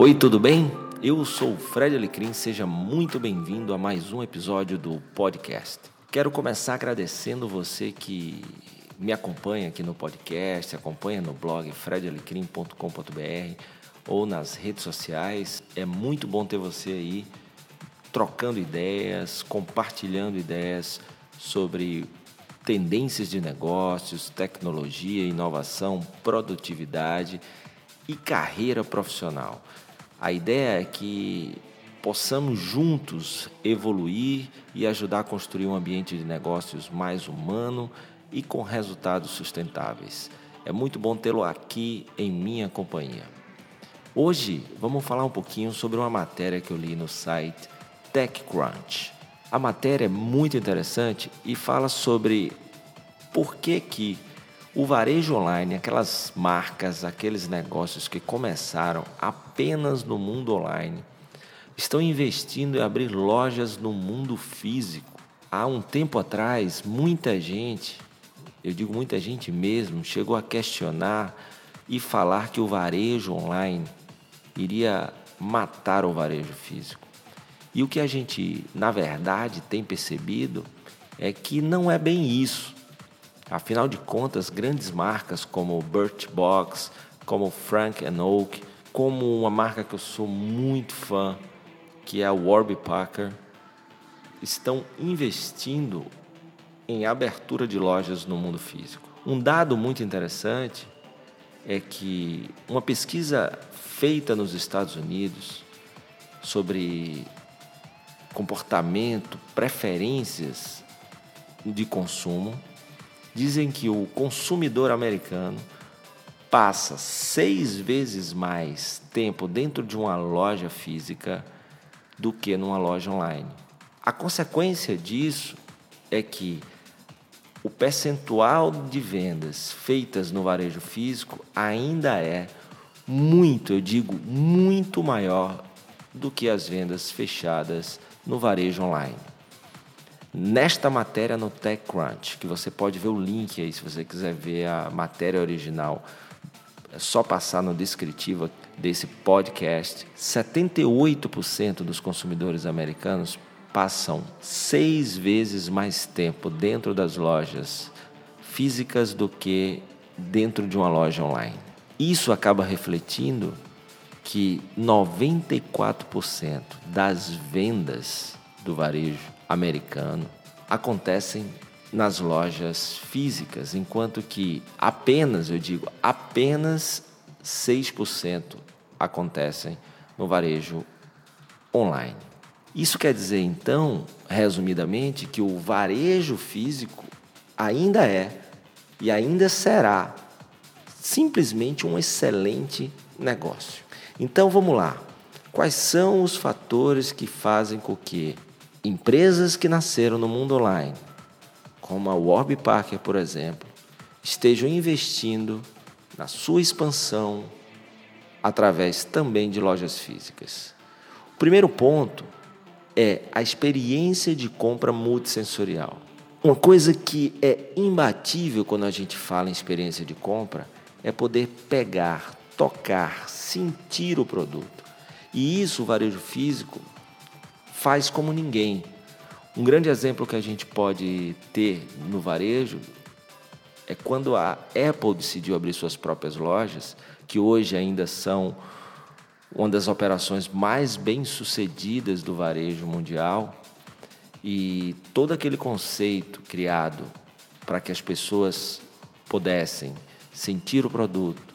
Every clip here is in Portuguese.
Oi, tudo bem? Eu sou o Fred Alecrim, seja muito bem-vindo a mais um episódio do podcast. Quero começar agradecendo você que me acompanha aqui no podcast, acompanha no blog fredalecrim.com.br ou nas redes sociais. É muito bom ter você aí trocando ideias, compartilhando ideias sobre tendências de negócios, tecnologia, inovação, produtividade e carreira profissional. A ideia é que possamos juntos evoluir e ajudar a construir um ambiente de negócios mais humano e com resultados sustentáveis. É muito bom tê-lo aqui em minha companhia. Hoje vamos falar um pouquinho sobre uma matéria que eu li no site TechCrunch. A matéria é muito interessante e fala sobre por que que o varejo online, aquelas marcas, aqueles negócios que começaram apenas no mundo online, estão investindo em abrir lojas no mundo físico. Há um tempo atrás, muita gente, eu digo muita gente mesmo, chegou a questionar e falar que o varejo online iria matar o varejo físico. E o que a gente, na verdade, tem percebido é que não é bem isso. Afinal de contas, grandes marcas como Birchbox, como Frank Oak, como uma marca que eu sou muito fã, que é a Warby Parker, estão investindo em abertura de lojas no mundo físico. Um dado muito interessante é que uma pesquisa feita nos Estados Unidos sobre comportamento, preferências de consumo dizem que o consumidor americano passa seis vezes mais tempo dentro de uma loja física do que numa loja online. A consequência disso é que o percentual de vendas feitas no varejo físico ainda é muito, eu digo, muito maior do que as vendas fechadas no varejo online nesta matéria no TechCrunch, que você pode ver o link aí se você quiser ver a matéria original. É só passar no descritivo desse podcast. 78% dos consumidores americanos passam seis vezes mais tempo dentro das lojas físicas do que dentro de uma loja online. Isso acaba refletindo que 94% das vendas do varejo americano acontecem nas lojas físicas, enquanto que apenas, eu digo, apenas 6% acontecem no varejo online. Isso quer dizer, então, resumidamente, que o varejo físico ainda é e ainda será simplesmente um excelente negócio. Então vamos lá. Quais são os fatores que fazem com que empresas que nasceram no mundo online, como a Warby Parker, por exemplo, estejam investindo na sua expansão através também de lojas físicas. O primeiro ponto é a experiência de compra multissensorial. Uma coisa que é imbatível quando a gente fala em experiência de compra é poder pegar, tocar, sentir o produto. E isso o varejo físico faz como ninguém. Um grande exemplo que a gente pode ter no varejo é quando a Apple decidiu abrir suas próprias lojas, que hoje ainda são uma das operações mais bem-sucedidas do varejo mundial, e todo aquele conceito criado para que as pessoas pudessem sentir o produto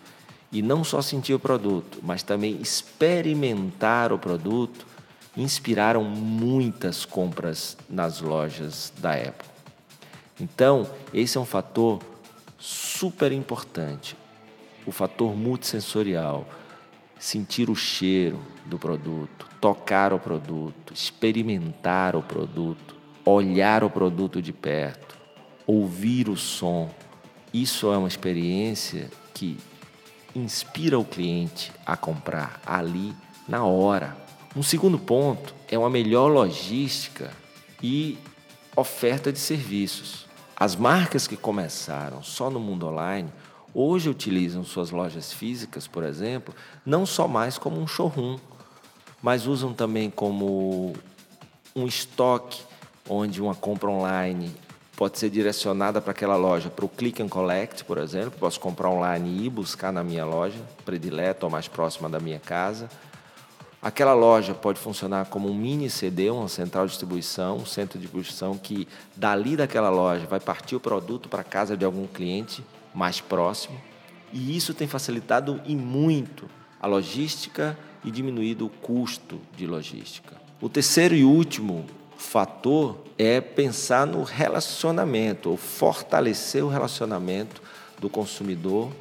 e não só sentir o produto, mas também experimentar o produto, inspiraram muitas compras nas lojas da Apple. Então, esse é um fator super importante, o fator multissensorial, sentir o cheiro do produto, tocar o produto, experimentar o produto, olhar o produto de perto, ouvir o som. Isso é uma experiência que inspira o cliente a comprar ali na hora, um segundo ponto é uma melhor logística e oferta de serviços. As marcas que começaram só no mundo online hoje utilizam suas lojas físicas, por exemplo, não só mais como um showroom, mas usam também como um estoque onde uma compra online pode ser direcionada para aquela loja, para o click and collect, por exemplo. Posso comprar online e ir buscar na minha loja predileta ou mais próxima da minha casa. Aquela loja pode funcionar como um mini CD, uma central de distribuição, um centro de distribuição que dali daquela loja vai partir o produto para casa de algum cliente mais próximo. E isso tem facilitado e muito a logística e diminuído o custo de logística. O terceiro e último fator é pensar no relacionamento, ou fortalecer o relacionamento do consumidor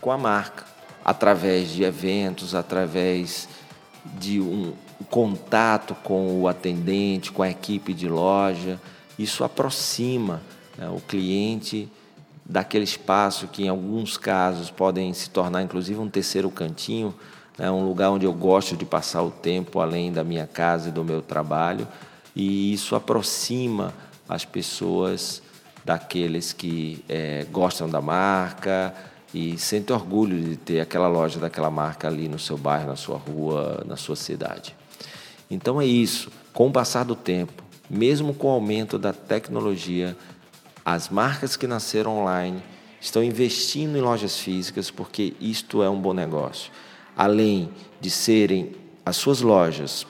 com a marca, através de eventos, através de um contato com o atendente, com a equipe de loja. Isso aproxima né, o cliente daquele espaço que, em alguns casos, podem se tornar inclusive um terceiro cantinho, né, um lugar onde eu gosto de passar o tempo além da minha casa e do meu trabalho e isso aproxima as pessoas daqueles que é, gostam da marca e sentem orgulho de ter aquela loja daquela marca ali no seu bairro, na sua rua, na sua cidade. Então é isso. Com o passar do tempo, mesmo com o aumento da tecnologia, as marcas que nasceram online estão investindo em lojas físicas porque isto é um bom negócio. Além de serem as suas lojas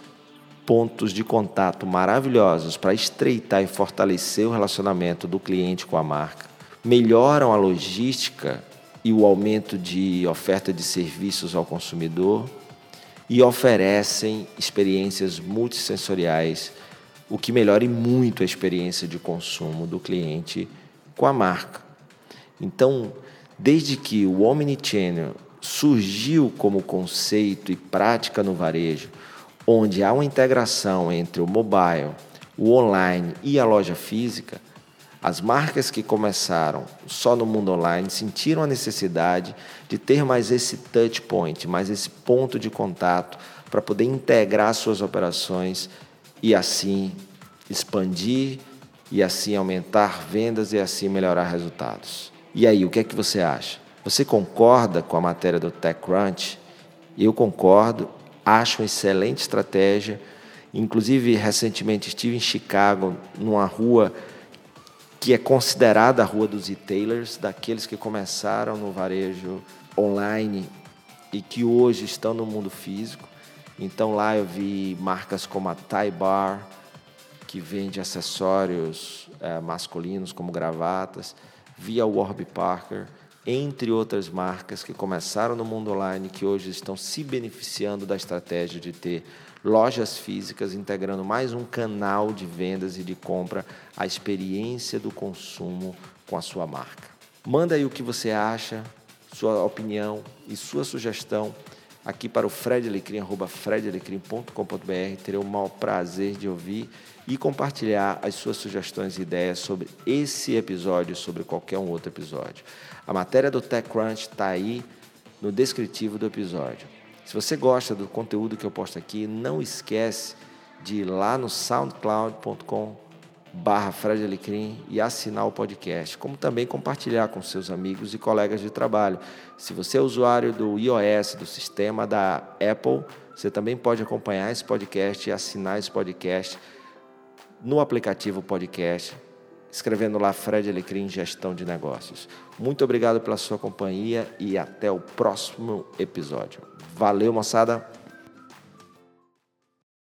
pontos de contato maravilhosos para estreitar e fortalecer o relacionamento do cliente com a marca, melhoram a logística e o aumento de oferta de serviços ao consumidor e oferecem experiências multissensoriais, o que melhora muito a experiência de consumo do cliente com a marca. Então, desde que o Omnichannel surgiu como conceito e prática no varejo, onde há uma integração entre o mobile, o online e a loja física, as marcas que começaram só no mundo online sentiram a necessidade de ter mais esse touch point, mais esse ponto de contato para poder integrar suas operações e assim expandir e assim aumentar vendas e assim melhorar resultados. E aí, o que é que você acha? Você concorda com a matéria do TechCrunch? Eu concordo acho uma excelente estratégia. Inclusive, recentemente estive em Chicago, numa rua que é considerada a rua dos retailers, daqueles que começaram no varejo online e que hoje estão no mundo físico. Então lá eu vi marcas como a Thai Bar, que vende acessórios é, masculinos como gravatas, vi a Warby Parker, entre outras marcas que começaram no mundo online, que hoje estão se beneficiando da estratégia de ter lojas físicas, integrando mais um canal de vendas e de compra à experiência do consumo com a sua marca. Manda aí o que você acha, sua opinião e sua sugestão aqui para o fredalecrim.com.br. Terei o maior prazer de ouvir e compartilhar as suas sugestões e ideias sobre esse episódio, sobre qualquer um outro episódio. A matéria do TechCrunch está aí no descritivo do episódio. Se você gosta do conteúdo que eu posto aqui, não esquece de ir lá no soundcloud.com barra Fred Alecrim e assinar o podcast, como também compartilhar com seus amigos e colegas de trabalho. Se você é usuário do iOS, do sistema da Apple, você também pode acompanhar esse podcast e assinar esse podcast no aplicativo podcast escrevendo lá Fred Alecrim Gestão de Negócios. Muito obrigado pela sua companhia e até o próximo episódio. Valeu, moçada!